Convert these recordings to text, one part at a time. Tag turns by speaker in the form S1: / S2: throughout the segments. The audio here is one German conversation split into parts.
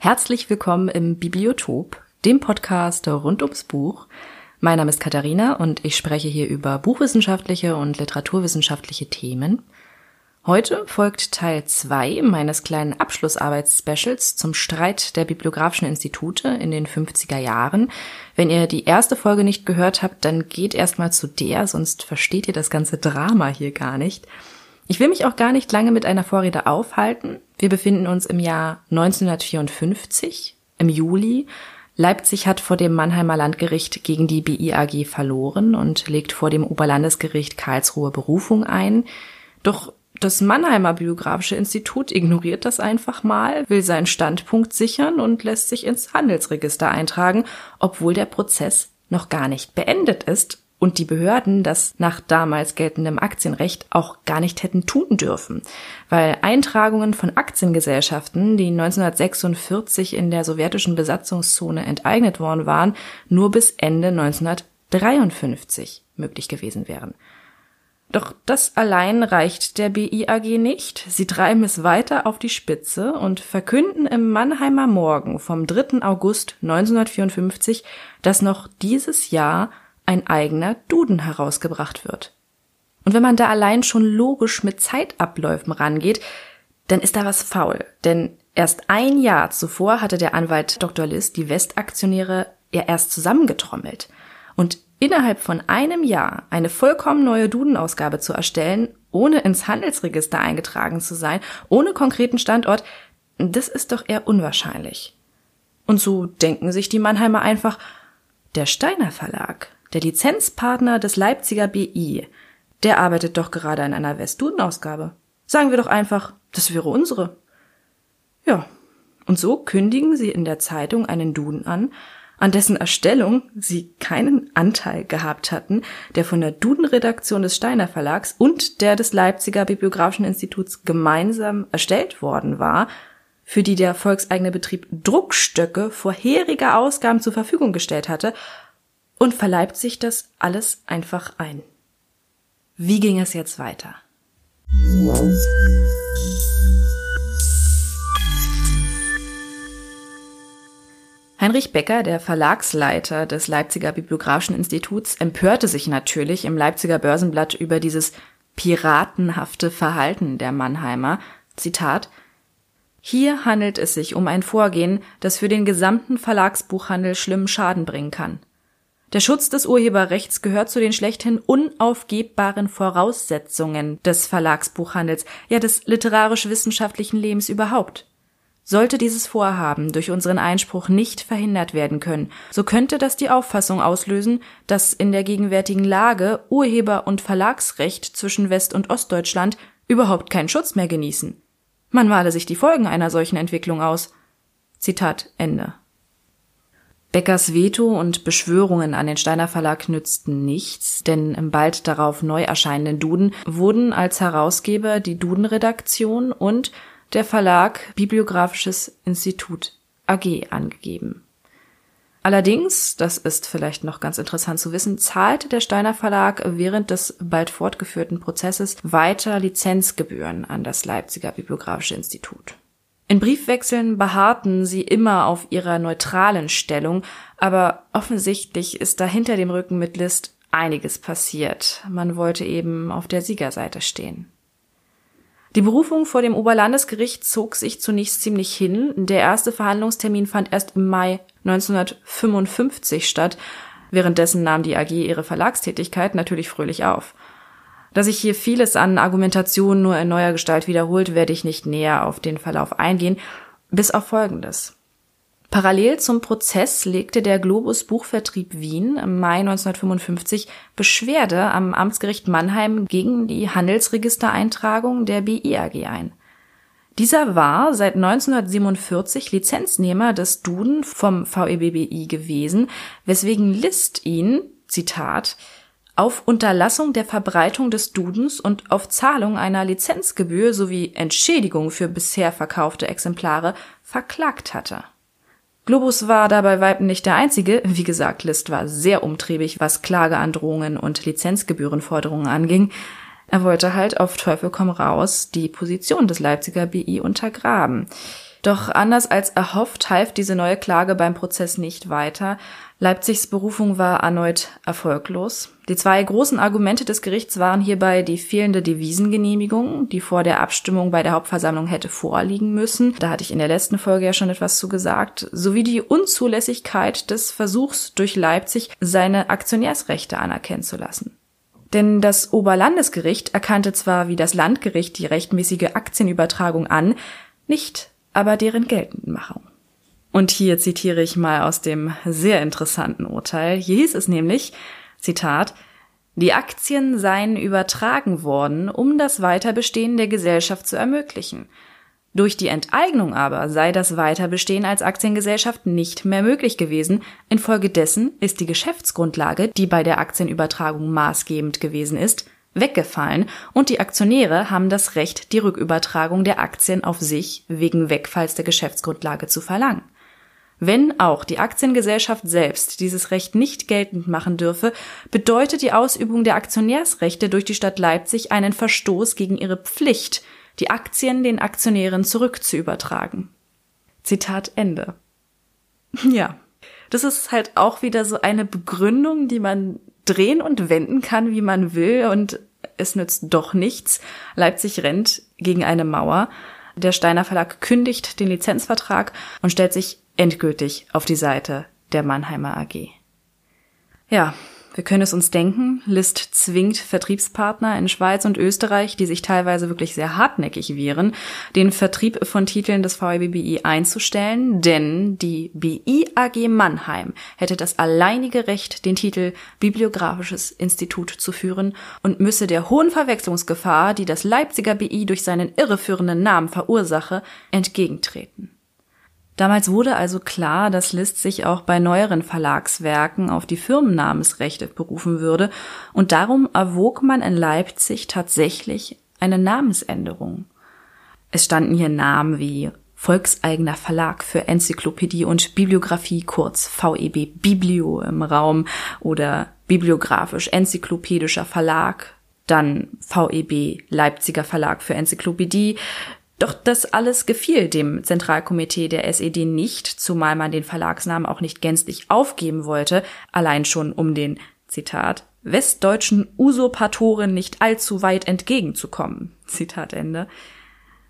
S1: Herzlich willkommen im Bibliotop, dem Podcast rund ums Buch. Mein Name ist Katharina und ich spreche hier über buchwissenschaftliche und literaturwissenschaftliche Themen. Heute folgt Teil 2 meines kleinen Abschlussarbeitsspecials zum Streit der bibliografischen Institute in den 50er Jahren. Wenn ihr die erste Folge nicht gehört habt, dann geht erstmal zu der, sonst versteht ihr das ganze Drama hier gar nicht. Ich will mich auch gar nicht lange mit einer Vorrede aufhalten. Wir befinden uns im Jahr 1954, im Juli. Leipzig hat vor dem Mannheimer Landgericht gegen die BIAG verloren und legt vor dem Oberlandesgericht Karlsruhe Berufung ein. Doch das Mannheimer Biografische Institut ignoriert das einfach mal, will seinen Standpunkt sichern und lässt sich ins Handelsregister eintragen, obwohl der Prozess noch gar nicht beendet ist und die Behörden das nach damals geltendem Aktienrecht auch gar nicht hätten tun dürfen, weil Eintragungen von Aktiengesellschaften, die 1946 in der sowjetischen Besatzungszone enteignet worden waren, nur bis Ende 1953 möglich gewesen wären. Doch das allein reicht der BIAG nicht. Sie treiben es weiter auf die Spitze und verkünden im Mannheimer Morgen vom 3. August 1954, dass noch dieses Jahr ein eigener Duden herausgebracht wird. Und wenn man da allein schon logisch mit Zeitabläufen rangeht, dann ist da was faul. Denn erst ein Jahr zuvor hatte der Anwalt Dr. List die Westaktionäre ja erst zusammengetrommelt. Und innerhalb von einem Jahr eine vollkommen neue Dudenausgabe zu erstellen, ohne ins Handelsregister eingetragen zu sein, ohne konkreten Standort, das ist doch eher unwahrscheinlich. Und so denken sich die Mannheimer einfach, der Steiner Verlag, der Lizenzpartner des Leipziger BI, der arbeitet doch gerade an einer Westduden-Ausgabe. Sagen wir doch einfach, das wäre unsere. Ja, und so kündigen sie in der Zeitung einen Duden an, an dessen Erstellung sie keinen Anteil gehabt hatten, der von der Duden-Redaktion des Steiner Verlags und der des Leipziger Bibliografischen Instituts gemeinsam erstellt worden war, für die der volkseigene Betrieb Druckstöcke vorheriger Ausgaben zur Verfügung gestellt hatte und verleibt sich das alles einfach ein. Wie ging es jetzt weiter? Heinrich Becker, der Verlagsleiter des Leipziger Bibliografischen Instituts, empörte sich natürlich im Leipziger Börsenblatt über dieses piratenhafte Verhalten der Mannheimer. Zitat Hier handelt es sich um ein Vorgehen, das für den gesamten Verlagsbuchhandel schlimmen Schaden bringen kann. Der Schutz des Urheberrechts gehört zu den schlechthin unaufgebbaren Voraussetzungen des Verlagsbuchhandels, ja des literarisch-wissenschaftlichen Lebens überhaupt. Sollte dieses Vorhaben durch unseren Einspruch nicht verhindert werden können, so könnte das die Auffassung auslösen, dass in der gegenwärtigen Lage Urheber- und Verlagsrecht zwischen West- und Ostdeutschland überhaupt keinen Schutz mehr genießen. Man male sich die Folgen einer solchen Entwicklung aus. Zitat Ende. Beckers Veto und Beschwörungen an den Steiner Verlag nützten nichts, denn im bald darauf neu erscheinenden Duden wurden als Herausgeber die Duden-Redaktion und der Verlag Bibliografisches Institut AG angegeben. Allerdings, das ist vielleicht noch ganz interessant zu wissen, zahlte der Steiner Verlag während des bald fortgeführten Prozesses weiter Lizenzgebühren an das Leipziger Bibliografische Institut. In Briefwechseln beharrten sie immer auf ihrer neutralen Stellung, aber offensichtlich ist da hinter dem Rücken mit List einiges passiert. Man wollte eben auf der Siegerseite stehen. Die Berufung vor dem Oberlandesgericht zog sich zunächst ziemlich hin. Der erste Verhandlungstermin fand erst im Mai 1955 statt. Währenddessen nahm die AG ihre Verlagstätigkeit natürlich fröhlich auf. Da sich hier vieles an Argumentation nur in neuer Gestalt wiederholt, werde ich nicht näher auf den Verlauf eingehen, bis auf Folgendes. Parallel zum Prozess legte der Globus Buchvertrieb Wien im Mai 1955 Beschwerde am Amtsgericht Mannheim gegen die Handelsregistereintragung der BI AG ein. Dieser war seit 1947 Lizenznehmer des Duden vom VEBBI gewesen, weswegen List ihn, Zitat, auf Unterlassung der Verbreitung des Dudens und auf Zahlung einer Lizenzgebühr sowie Entschädigung für bisher verkaufte Exemplare verklagt hatte. Globus war dabei Weitem nicht der einzige. Wie gesagt, List war sehr umtriebig, was Klageandrohungen und Lizenzgebührenforderungen anging. Er wollte halt auf Teufel komm raus die Position des Leipziger BI untergraben. Doch anders als erhofft half diese neue Klage beim Prozess nicht weiter. Leipzigs Berufung war erneut erfolglos. Die zwei großen Argumente des Gerichts waren hierbei die fehlende Devisengenehmigung, die vor der Abstimmung bei der Hauptversammlung hätte vorliegen müssen. Da hatte ich in der letzten Folge ja schon etwas zu gesagt, sowie die Unzulässigkeit des Versuchs durch Leipzig, seine Aktionärsrechte anerkennen zu lassen. Denn das Oberlandesgericht erkannte zwar wie das Landgericht die rechtmäßige Aktienübertragung an, nicht aber deren Geltendmachung. Und hier zitiere ich mal aus dem sehr interessanten Urteil. Hier hieß es nämlich, Zitat, die Aktien seien übertragen worden, um das Weiterbestehen der Gesellschaft zu ermöglichen. Durch die Enteignung aber sei das Weiterbestehen als Aktiengesellschaft nicht mehr möglich gewesen. Infolgedessen ist die Geschäftsgrundlage, die bei der Aktienübertragung maßgebend gewesen ist, weggefallen und die Aktionäre haben das Recht, die Rückübertragung der Aktien auf sich wegen Wegfalls der Geschäftsgrundlage zu verlangen. Wenn auch die Aktiengesellschaft selbst dieses Recht nicht geltend machen dürfe, bedeutet die Ausübung der Aktionärsrechte durch die Stadt Leipzig einen Verstoß gegen ihre Pflicht, die Aktien den Aktionären zurückzuübertragen. Zitat Ende. Ja, das ist halt auch wieder so eine Begründung, die man drehen und wenden kann, wie man will, und es nützt doch nichts. Leipzig rennt gegen eine Mauer. Der Steiner Verlag kündigt den Lizenzvertrag und stellt sich endgültig auf die Seite der Mannheimer AG. Ja, wir können es uns denken, List zwingt Vertriebspartner in Schweiz und Österreich, die sich teilweise wirklich sehr hartnäckig wehren, den Vertrieb von Titeln des VEBBI einzustellen, denn die BI AG Mannheim hätte das alleinige Recht, den Titel Bibliographisches Institut zu führen und müsse der hohen Verwechslungsgefahr, die das Leipziger BI durch seinen irreführenden Namen verursache, entgegentreten. Damals wurde also klar, dass Liszt sich auch bei neueren Verlagswerken auf die Firmennamensrechte berufen würde, und darum erwog man in Leipzig tatsächlich eine Namensänderung. Es standen hier Namen wie Volkseigener Verlag für Enzyklopädie und Bibliographie, kurz VEB Biblio im Raum oder bibliografisch-enzyklopädischer Verlag, dann VEB Leipziger Verlag für Enzyklopädie, doch das alles gefiel dem Zentralkomitee der SED nicht, zumal man den Verlagsnamen auch nicht gänzlich aufgeben wollte, allein schon um den, Zitat, westdeutschen Usurpatoren nicht allzu weit entgegenzukommen. Zitat Ende.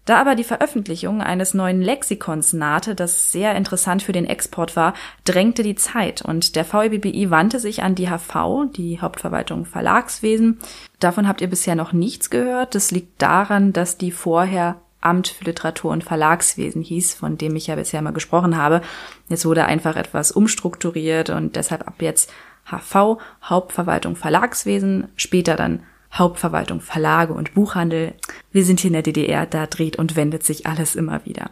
S1: Da aber die Veröffentlichung eines neuen Lexikons nahte, das sehr interessant für den Export war, drängte die Zeit und der VEBBI wandte sich an die HV, die Hauptverwaltung Verlagswesen. Davon habt ihr bisher noch nichts gehört. Das liegt daran, dass die vorher Amt für Literatur und Verlagswesen hieß, von dem ich ja bisher mal gesprochen habe. Jetzt wurde einfach etwas umstrukturiert und deshalb ab jetzt HV, Hauptverwaltung Verlagswesen, später dann Hauptverwaltung Verlage und Buchhandel. Wir sind hier in der DDR, da dreht und wendet sich alles immer wieder.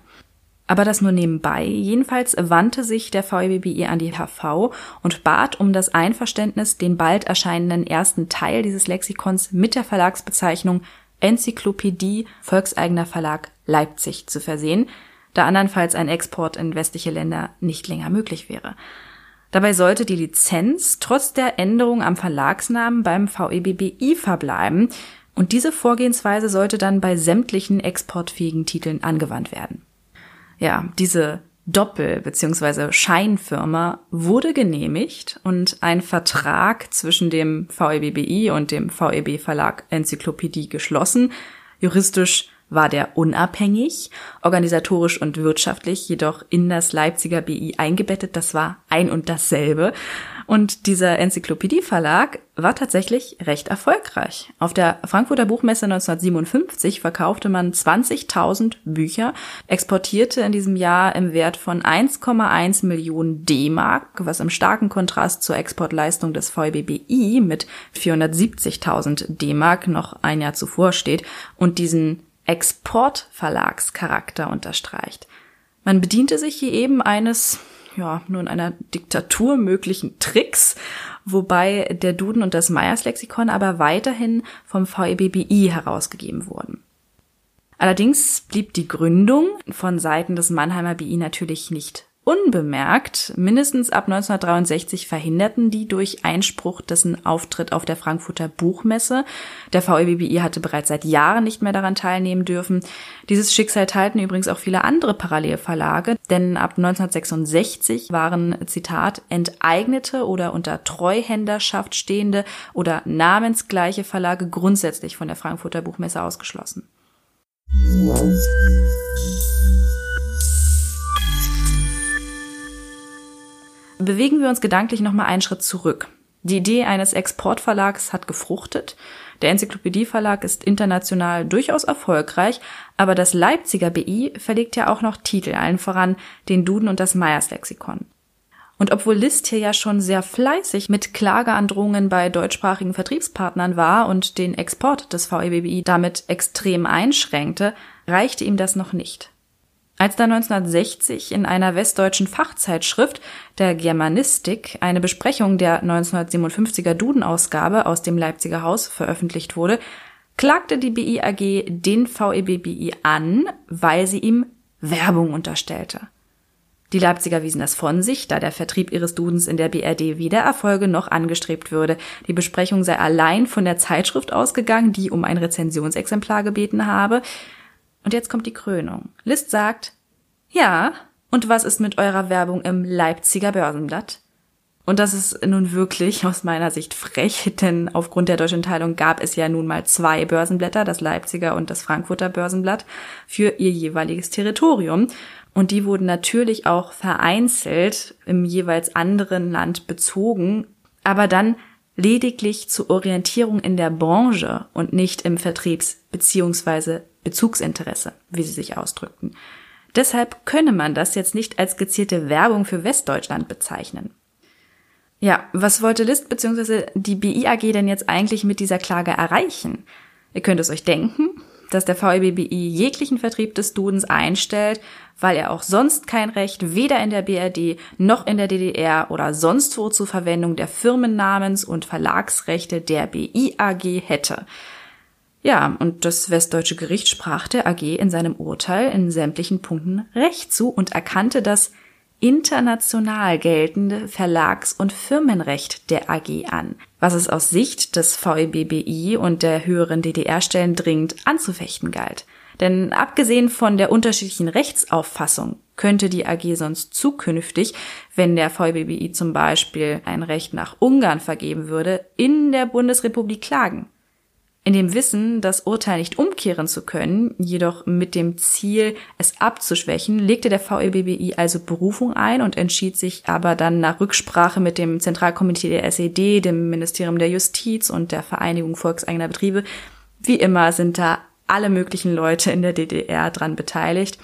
S1: Aber das nur nebenbei. Jedenfalls wandte sich der VEBBI an die HV und bat um das Einverständnis, den bald erscheinenden ersten Teil dieses Lexikons mit der Verlagsbezeichnung Enzyklopädie Volkseigener Verlag Leipzig zu versehen, da andernfalls ein Export in westliche Länder nicht länger möglich wäre. Dabei sollte die Lizenz trotz der Änderung am Verlagsnamen beim VEBBI verbleiben und diese Vorgehensweise sollte dann bei sämtlichen exportfähigen Titeln angewandt werden. Ja, diese Doppel- bzw. Scheinfirma wurde genehmigt und ein Vertrag zwischen dem VEBBI und dem VEB Verlag Enzyklopädie geschlossen. Juristisch war der unabhängig, organisatorisch und wirtschaftlich jedoch in das Leipziger BI eingebettet. Das war ein und dasselbe. Und dieser Enzyklopädieverlag war tatsächlich recht erfolgreich. Auf der Frankfurter Buchmesse 1957 verkaufte man 20.000 Bücher, exportierte in diesem Jahr im Wert von 1,1 Millionen D-Mark, was im starken Kontrast zur Exportleistung des VBBI mit 470.000 D-Mark noch ein Jahr zuvor steht und diesen Exportverlagscharakter unterstreicht. Man bediente sich hier eben eines ja, nur in einer Diktatur möglichen Tricks, wobei der Duden und das Meyers Lexikon aber weiterhin vom VEBBI herausgegeben wurden. Allerdings blieb die Gründung von Seiten des Mannheimer BI natürlich nicht unbemerkt. Mindestens ab 1963 verhinderten die durch Einspruch dessen Auftritt auf der Frankfurter Buchmesse. Der VEBBI hatte bereits seit Jahren nicht mehr daran teilnehmen dürfen. Dieses Schicksal teilten übrigens auch viele andere Parallelverlage, denn ab 1966 waren, Zitat, enteignete oder unter Treuhänderschaft stehende oder namensgleiche Verlage grundsätzlich von der Frankfurter Buchmesse ausgeschlossen. Bewegen wir uns gedanklich nochmal einen Schritt zurück. Die Idee eines Exportverlags hat gefruchtet. Der Enzyklopädieverlag ist international durchaus erfolgreich, aber das Leipziger BI verlegt ja auch noch Titel, allen voran den Duden und das Meyers Lexikon. Und obwohl List hier ja schon sehr fleißig mit Klageandrohungen bei deutschsprachigen Vertriebspartnern war und den Export des VEBBI damit extrem einschränkte, reichte ihm das noch nicht. Als da 1960 in einer westdeutschen Fachzeitschrift, der Germanistik, eine Besprechung der 1957er Duden-Ausgabe aus dem Leipziger Haus veröffentlicht wurde, klagte die BI AG den VEB an, weil sie ihm Werbung unterstellte. Die Leipziger wiesen das von sich, da der Vertrieb ihres Dudens in der BRD weder Erfolge noch angestrebt würde. Die Besprechung sei allein von der Zeitschrift ausgegangen, die um ein Rezensionsexemplar gebeten habe. Und jetzt kommt die Krönung. List sagt, ja, und was ist mit eurer Werbung im Leipziger Börsenblatt? Und das ist nun wirklich aus meiner Sicht frech, denn aufgrund der deutschen Teilung gab es ja nun mal zwei Börsenblätter, das Leipziger und das Frankfurter Börsenblatt, für ihr jeweiliges Territorium. Und die wurden natürlich auch vereinzelt im jeweils anderen Land bezogen, aber dann lediglich zur Orientierung in der Branche und nicht im Vertriebs- bzw. Bezugsinteresse, wie sie sich ausdrückten. Deshalb könne man das jetzt nicht als gezielte Werbung für Westdeutschland bezeichnen. Ja, was wollte List bzw. die BI AG denn jetzt eigentlich mit dieser Klage erreichen? Ihr könnt es euch denken, dass der VEBBI jeglichen Vertrieb des Dudens einstellt, weil er auch sonst kein Recht weder in der BRD noch in der DDR oder sonst wo zur Verwendung der Firmennamens- und Verlagsrechte der BI AG hätte. Ja, und das westdeutsche Gericht sprach der AG in seinem Urteil in sämtlichen Punkten Recht zu und erkannte das international geltende Verlags- und Firmenrecht der AG an, was es aus Sicht des VEBBI und der höheren DDR-Stellen dringend anzufechten galt. Denn abgesehen von der unterschiedlichen Rechtsauffassung könnte die AG sonst zukünftig, wenn der VEBBI zum Beispiel ein Recht nach Ungarn vergeben würde, in der Bundesrepublik klagen. In dem Wissen, das Urteil nicht umkehren zu können, jedoch mit dem Ziel, es abzuschwächen, legte der VEBBI also Berufung ein und entschied sich aber dann nach Rücksprache mit dem Zentralkomitee der SED, dem Ministerium der Justiz und der Vereinigung volkseigener Betriebe. Wie immer sind da alle möglichen Leute in der DDR dran beteiligt,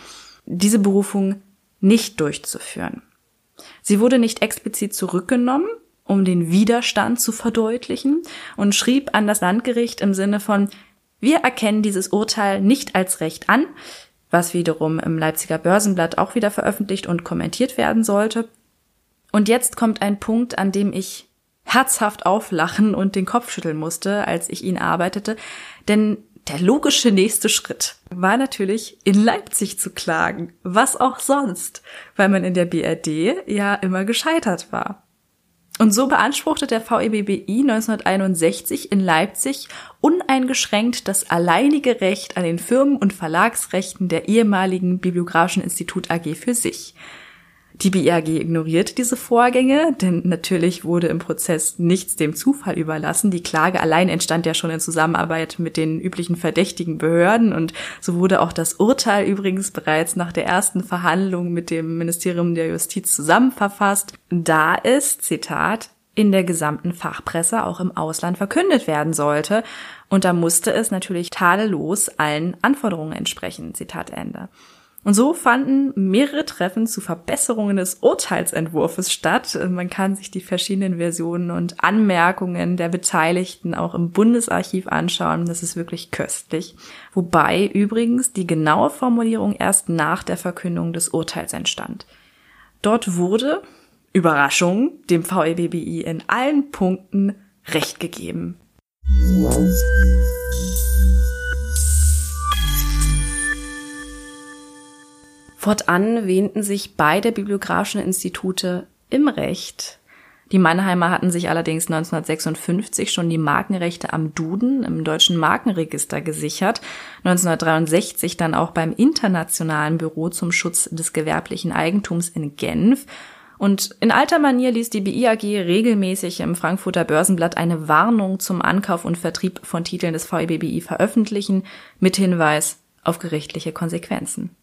S1: diese Berufung nicht durchzuführen. Sie wurde nicht explizit zurückgenommen, um den Widerstand zu verdeutlichen und schrieb an das Landgericht im Sinne von, wir erkennen dieses Urteil nicht als Recht an, was wiederum im Leipziger Börsenblatt auch wieder veröffentlicht und kommentiert werden sollte. Und jetzt kommt ein Punkt, an dem ich herzhaft auflachen und den Kopf schütteln musste, als ich ihn arbeitete, denn der logische nächste Schritt war natürlich, in Leipzig zu klagen. Was auch sonst, weil man in der BRD ja immer gescheitert war. Und so beanspruchte der VEBBI 1961 in Leipzig uneingeschränkt das alleinige Recht an den Firmen- und Verlagsrechten der ehemaligen Bibliografischen Institut AG für sich. Die BIAG ignorierte diese Vorgänge, denn natürlich wurde im Prozess nichts dem Zufall überlassen. Die Klage allein entstand ja schon in Zusammenarbeit mit den üblichen verdächtigen Behörden und so wurde auch das Urteil übrigens bereits nach der ersten Verhandlung mit dem Ministerium der Justiz zusammenverfasst, da es, Zitat, in der gesamten Fachpresse auch im Ausland verkündet werden sollte. Und da musste es natürlich tadellos allen Anforderungen entsprechen. Zitat Ende. Und so fanden mehrere Treffen zu Verbesserungen des Urteilsentwurfs statt. Man kann sich die verschiedenen Versionen und Anmerkungen der Beteiligten auch im Bundesarchiv anschauen. Das ist wirklich köstlich. Wobei übrigens die genaue Formulierung erst nach der Verkündung des Urteils entstand. Dort wurde, Überraschung, dem VEBBI in allen Punkten Recht gegeben. Fortan wähnten sich beide bibliografischen Institute im Recht. Die Mannheimer hatten sich allerdings 1956 schon die Markenrechte am Duden im deutschen Markenregister gesichert, 1963 dann auch beim Internationalen Büro zum Schutz des gewerblichen Eigentums in Genf und in alter Manier ließ die BIAG regelmäßig im Frankfurter Börsenblatt eine Warnung zum Ankauf und Vertrieb von Titeln des VEBBI veröffentlichen, mit Hinweis auf gerichtliche Konsequenzen.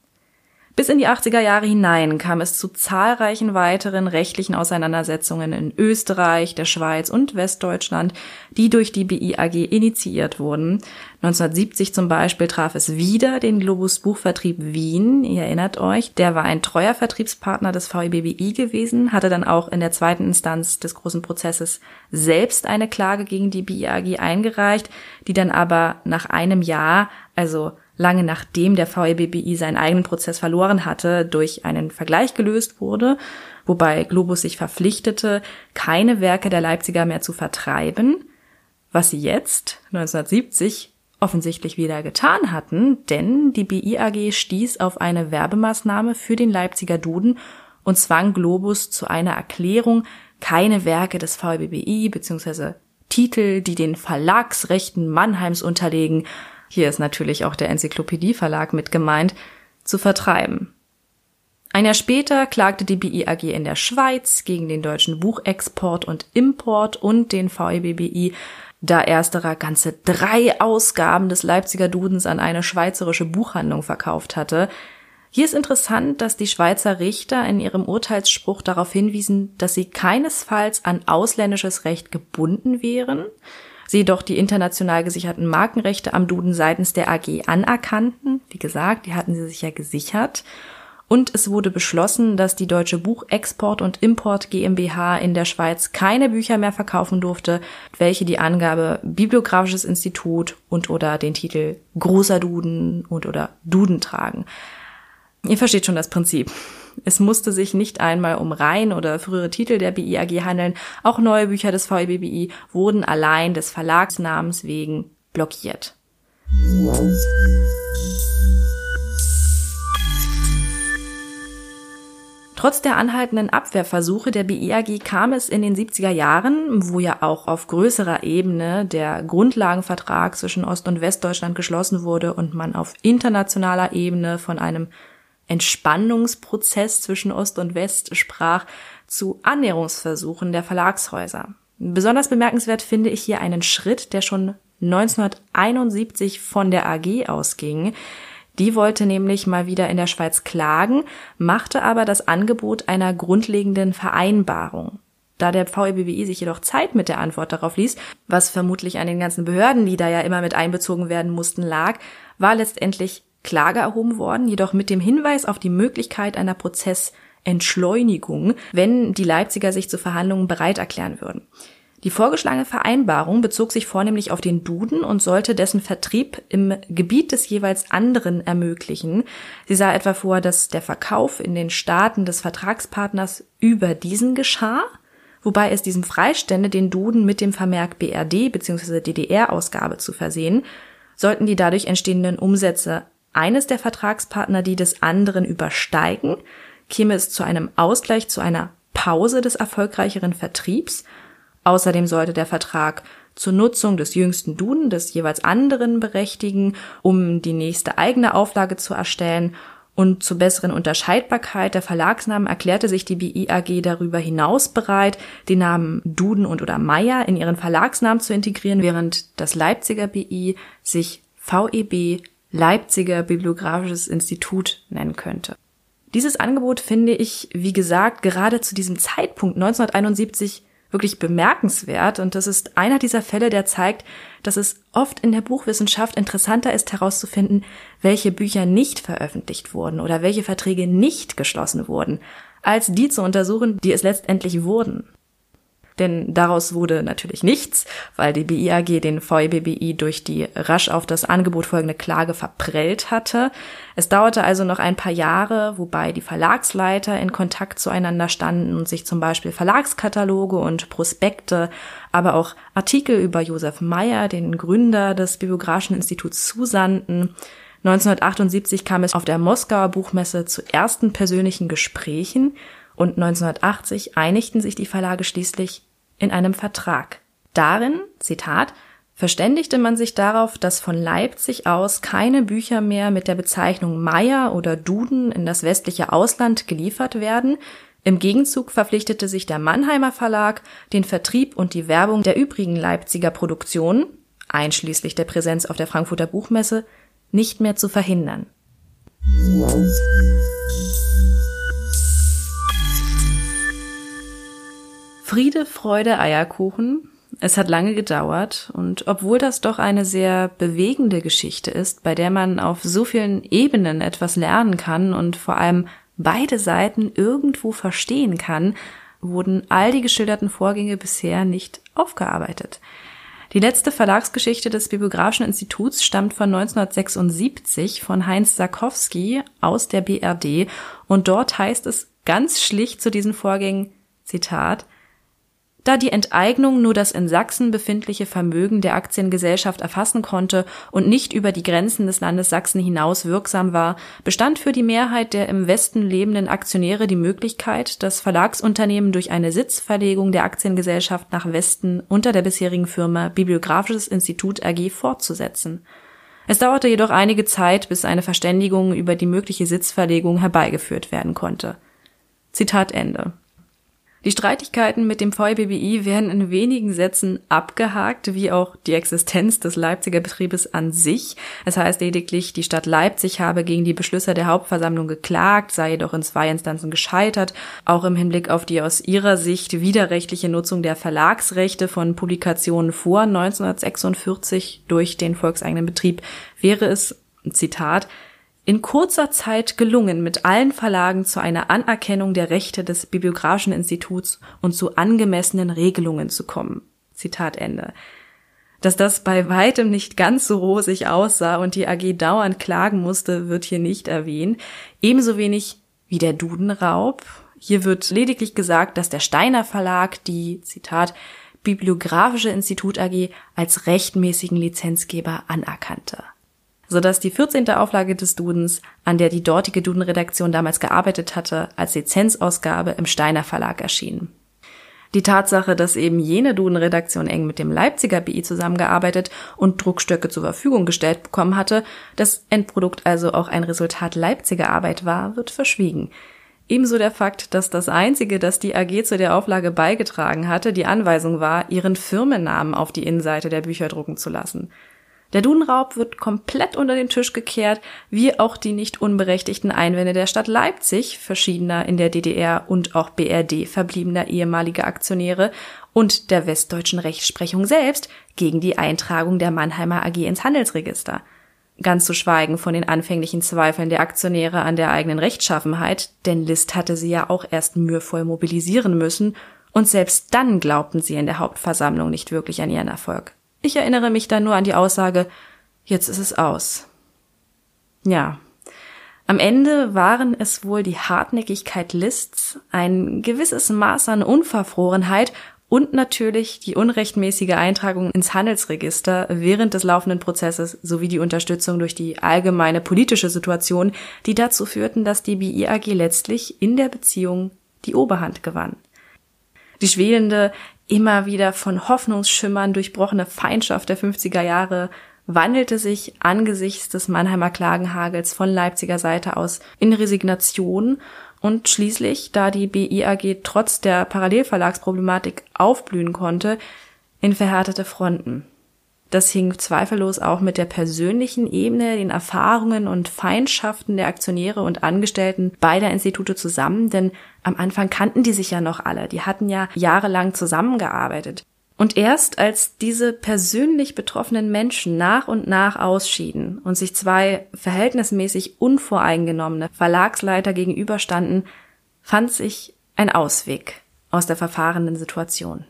S1: Bis in die 80er Jahre hinein kam es zu zahlreichen weiteren rechtlichen Auseinandersetzungen in Österreich, der Schweiz und Westdeutschland, die durch die BIAG initiiert wurden. 1970 zum Beispiel traf es wieder den Globus Buchvertrieb Wien. Ihr erinnert euch, der war ein treuer Vertriebspartner des VEBBI gewesen, hatte dann auch in der zweiten Instanz des großen Prozesses selbst eine Klage gegen die BIAG eingereicht, die dann aber nach einem Jahr, also lange nachdem der VEBBI seinen eigenen Prozess verloren hatte, durch einen Vergleich gelöst wurde, wobei Globus sich verpflichtete, keine Werke der Leipziger mehr zu vertreiben, was sie jetzt, 1970, offensichtlich wieder getan hatten, denn die BIAG stieß auf eine Werbemaßnahme für den Leipziger Duden und zwang Globus zu einer Erklärung, keine Werke des VBBI bzw. Titel, die den Verlagsrechten Mannheims unterlegen, hier ist natürlich auch der Enzyklopädie-Verlag mit gemeint, zu vertreiben. Ein Jahr später klagte die BIAG in der Schweiz gegen den deutschen Buchexport und Import und den VEBBI, da ersterer ganze drei Ausgaben des Leipziger Dudens an eine schweizerische Buchhandlung verkauft hatte. Hier ist interessant, dass die Schweizer Richter in ihrem Urteilsspruch darauf hinwiesen, dass sie keinesfalls an ausländisches Recht gebunden wären, sie jedoch die international gesicherten Markenrechte am Duden seitens der AG anerkannten. Wie gesagt, die hatten sie sich ja gesichert. Und es wurde beschlossen, dass die Deutsche Buchexport und Import GmbH in der Schweiz keine Bücher mehr verkaufen durfte, welche die Angabe Bibliografisches Institut und oder den Titel Großer Duden und oder Duden tragen. Ihr versteht schon das Prinzip. Es musste sich nicht einmal um Reihen oder frühere Titel der BIAG handeln, auch neue Bücher des VEBBI wurden allein des Verlagsnamens wegen blockiert. Trotz der anhaltenden Abwehrversuche der BIAG kam es in den 70er Jahren, wo ja auch auf größerer Ebene der Grundlagenvertrag zwischen Ost- und Westdeutschland geschlossen wurde und man auf internationaler Ebene von einem Entspannungsprozess zwischen Ost und West sprach, zu Annäherungsversuchen der Verlagshäuser. Besonders bemerkenswert finde ich hier einen Schritt, der schon 1971 von der AG ausging. Die wollte nämlich mal wieder in der Schweiz klagen, machte aber das Angebot einer grundlegenden Vereinbarung. Da der VEBWI sich jedoch Zeit mit der Antwort darauf ließ, was vermutlich an den ganzen Behörden, die da ja immer mit einbezogen werden mussten, lag, war letztendlich Klage erhoben worden, jedoch mit dem Hinweis auf die Möglichkeit einer Prozessentschleunigung, wenn die Leipziger sich zu Verhandlungen bereit erklären würden. Die vorgeschlagene Vereinbarung bezog sich vornehmlich auf den Duden und sollte dessen Vertrieb im Gebiet des jeweils anderen ermöglichen. Sie sah etwa vor, dass der Verkauf in den Staaten des Vertragspartners über diesen geschah, wobei es diesem freistände, den Duden mit dem Vermerk BRD bzw. DDR-Ausgabe zu versehen, sollten die dadurch entstehenden Umsätze eines der Vertragspartner die des anderen übersteigen, käme es zu einem Ausgleich, zu einer Pause des erfolgreicheren Vertriebs. Außerdem sollte der Vertrag zur Nutzung des jüngsten Duden des jeweils anderen berechtigen, um die nächste eigene Auflage zu erstellen. Und zur besseren Unterscheidbarkeit der Verlagsnamen erklärte sich die BI AG darüber hinaus bereit, den Namen Duden und oder Meyer in ihren Verlagsnamen zu integrieren, während das Leipziger BI sich VEB Leipziger Bibliographisches Institut nennen könnte. Dieses Angebot finde ich, wie gesagt, gerade zu diesem Zeitpunkt 1971 wirklich bemerkenswert und das ist einer dieser Fälle, der zeigt, dass es oft in der Buchwissenschaft interessanter ist herauszufinden, welche Bücher nicht veröffentlicht wurden oder welche Verträge nicht geschlossen wurden, als die zu untersuchen, die es letztendlich wurden denn daraus wurde natürlich nichts, weil die BIAG den VEBBI durch die rasch auf das Angebot folgende Klage verprellt hatte. Es dauerte also noch ein paar Jahre, wobei die Verlagsleiter in Kontakt zueinander standen und sich zum Beispiel Verlagskataloge und Prospekte, aber auch Artikel über Josef Meyer, den Gründer des Bibliographischen Instituts, zusandten. 1978 kam es auf der Moskauer Buchmesse zu ersten persönlichen Gesprächen und 1980 einigten sich die Verlage schließlich in einem Vertrag. Darin, Zitat, verständigte man sich darauf, dass von Leipzig aus keine Bücher mehr mit der Bezeichnung Meier oder Duden in das westliche Ausland geliefert werden. Im Gegenzug verpflichtete sich der Mannheimer Verlag, den Vertrieb und die Werbung der übrigen Leipziger Produktionen, einschließlich der Präsenz auf der Frankfurter Buchmesse, nicht mehr zu verhindern. Friede, Freude, Eierkuchen. Es hat lange gedauert und obwohl das doch eine sehr bewegende Geschichte ist, bei der man auf so vielen Ebenen etwas lernen kann und vor allem beide Seiten irgendwo verstehen kann, wurden all die geschilderten Vorgänge bisher nicht aufgearbeitet. Die letzte Verlagsgeschichte des Bibliografischen Instituts stammt von 1976 von Heinz Sarkowski aus der BRD und dort heißt es ganz schlicht zu diesen Vorgängen, Zitat, da die Enteignung nur das in Sachsen befindliche Vermögen der Aktiengesellschaft erfassen konnte und nicht über die Grenzen des Landes Sachsen hinaus wirksam war, bestand für die Mehrheit der im Westen lebenden Aktionäre die Möglichkeit, das Verlagsunternehmen durch eine Sitzverlegung der Aktiengesellschaft nach Westen unter der bisherigen Firma Bibliographisches Institut AG fortzusetzen. Es dauerte jedoch einige Zeit, bis eine Verständigung über die mögliche Sitzverlegung herbeigeführt werden konnte. Zitat Ende. Die Streitigkeiten mit dem VBBI werden in wenigen Sätzen abgehakt, wie auch die Existenz des Leipziger Betriebes an sich. Es heißt lediglich, die Stadt Leipzig habe gegen die Beschlüsse der Hauptversammlung geklagt, sei jedoch in zwei Instanzen gescheitert. Auch im Hinblick auf die aus ihrer Sicht widerrechtliche Nutzung der Verlagsrechte von Publikationen vor 1946 durch den volkseigenen Betrieb wäre es, Zitat, in kurzer Zeit gelungen, mit allen Verlagen zu einer Anerkennung der Rechte des Bibliografischen Instituts und zu angemessenen Regelungen zu kommen. Zitat Ende. Dass das bei weitem nicht ganz so rosig aussah und die AG dauernd klagen musste, wird hier nicht erwähnt. Ebenso wenig wie der Dudenraub. Hier wird lediglich gesagt, dass der Steiner Verlag die, Zitat, Bibliografische Institut AG als rechtmäßigen Lizenzgeber anerkannte sodass die 14. Auflage des Dudens, an der die dortige Duden-Redaktion damals gearbeitet hatte, als Lizenzausgabe im Steiner Verlag erschien. Die Tatsache, dass eben jene Duden-Redaktion eng mit dem Leipziger BI zusammengearbeitet und Druckstöcke zur Verfügung gestellt bekommen hatte, das Endprodukt also auch ein Resultat Leipziger Arbeit war, wird verschwiegen. Ebenso der Fakt, dass das Einzige, das die AG zu der Auflage beigetragen hatte, die Anweisung war, ihren Firmennamen auf die Innenseite der Bücher drucken zu lassen. Der Dudenraub wird komplett unter den Tisch gekehrt, wie auch die nicht unberechtigten Einwände der Stadt Leipzig, verschiedener in der DDR und auch BRD verbliebener ehemaliger Aktionäre und der westdeutschen Rechtsprechung selbst gegen die Eintragung der Mannheimer AG ins Handelsregister. Ganz zu schweigen von den anfänglichen Zweifeln der Aktionäre an der eigenen Rechtschaffenheit, denn List hatte sie ja auch erst mühevoll mobilisieren müssen, und selbst dann glaubten sie in der Hauptversammlung nicht wirklich an ihren Erfolg. Ich erinnere mich da nur an die Aussage, jetzt ist es aus. Ja. Am Ende waren es wohl die Hartnäckigkeit Lists, ein gewisses Maß an Unverfrorenheit und natürlich die unrechtmäßige Eintragung ins Handelsregister während des laufenden Prozesses sowie die Unterstützung durch die allgemeine politische Situation, die dazu führten, dass die BIAG letztlich in der Beziehung die Oberhand gewann. Die schwelende, immer wieder von Hoffnungsschimmern durchbrochene Feindschaft der 50er Jahre wandelte sich angesichts des Mannheimer Klagenhagels von Leipziger Seite aus in Resignation und schließlich, da die BIAG trotz der Parallelverlagsproblematik aufblühen konnte, in verhärtete Fronten. Das hing zweifellos auch mit der persönlichen Ebene, den Erfahrungen und Feindschaften der Aktionäre und Angestellten beider Institute zusammen, denn am Anfang kannten die sich ja noch alle, die hatten ja jahrelang zusammengearbeitet. Und erst als diese persönlich betroffenen Menschen nach und nach ausschieden und sich zwei verhältnismäßig unvoreingenommene Verlagsleiter gegenüberstanden, fand sich ein Ausweg aus der verfahrenen Situation.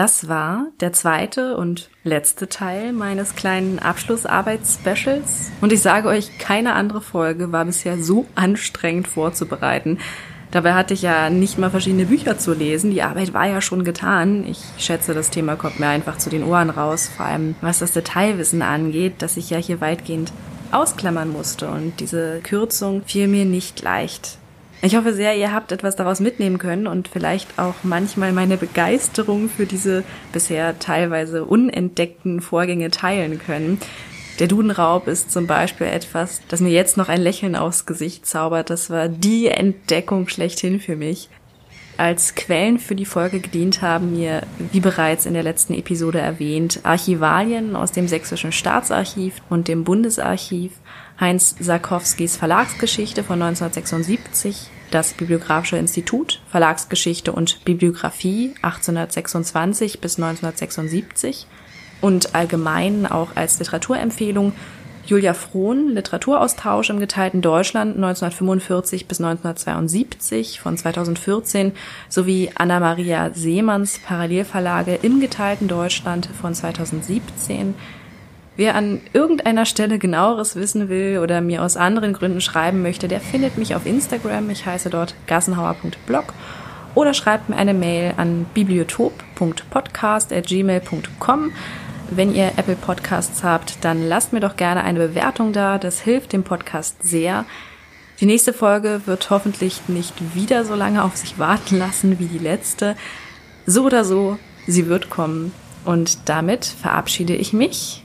S1: Das war der zweite und letzte Teil meines kleinen Abschlussarbeitsspecials. Und ich sage euch, keine andere Folge war bisher so anstrengend vorzubereiten. Dabei hatte ich ja nicht mal verschiedene Bücher zu lesen. Die Arbeit war ja schon getan. Ich schätze, das Thema kommt mir einfach zu den Ohren raus. Vor allem was das Detailwissen angeht, das ich ja hier weitgehend ausklammern musste. Und diese Kürzung fiel mir nicht leicht. Ich hoffe sehr, ihr habt etwas daraus mitnehmen können und vielleicht auch manchmal meine Begeisterung für diese bisher teilweise unentdeckten Vorgänge teilen können. Der Dudenraub ist zum Beispiel etwas, das mir jetzt noch ein Lächeln aufs Gesicht zaubert. Das war die Entdeckung schlechthin für mich. Als Quellen für die Folge gedient haben mir, wie bereits in der letzten Episode erwähnt, Archivalien aus dem Sächsischen Staatsarchiv und dem Bundesarchiv, Heinz Sarkowskis Verlagsgeschichte von 1976, das Bibliographische Institut, Verlagsgeschichte und Bibliographie 1826 bis 1976 und allgemein auch als Literaturempfehlung Julia Frohn, Literaturaustausch im geteilten Deutschland 1945 bis 1972 von 2014 sowie Anna-Maria Seemanns Parallelverlage im geteilten Deutschland von 2017 Wer an irgendeiner Stelle genaueres wissen will oder mir aus anderen Gründen schreiben möchte, der findet mich auf Instagram. Ich heiße dort gassenhauer.blog oder schreibt mir eine Mail an bibliotop.podcast.gmail.com. Wenn ihr Apple Podcasts habt, dann lasst mir doch gerne eine Bewertung da. Das hilft dem Podcast sehr. Die nächste Folge wird hoffentlich nicht wieder so lange auf sich warten lassen wie die letzte. So oder so, sie wird kommen. Und damit verabschiede ich mich.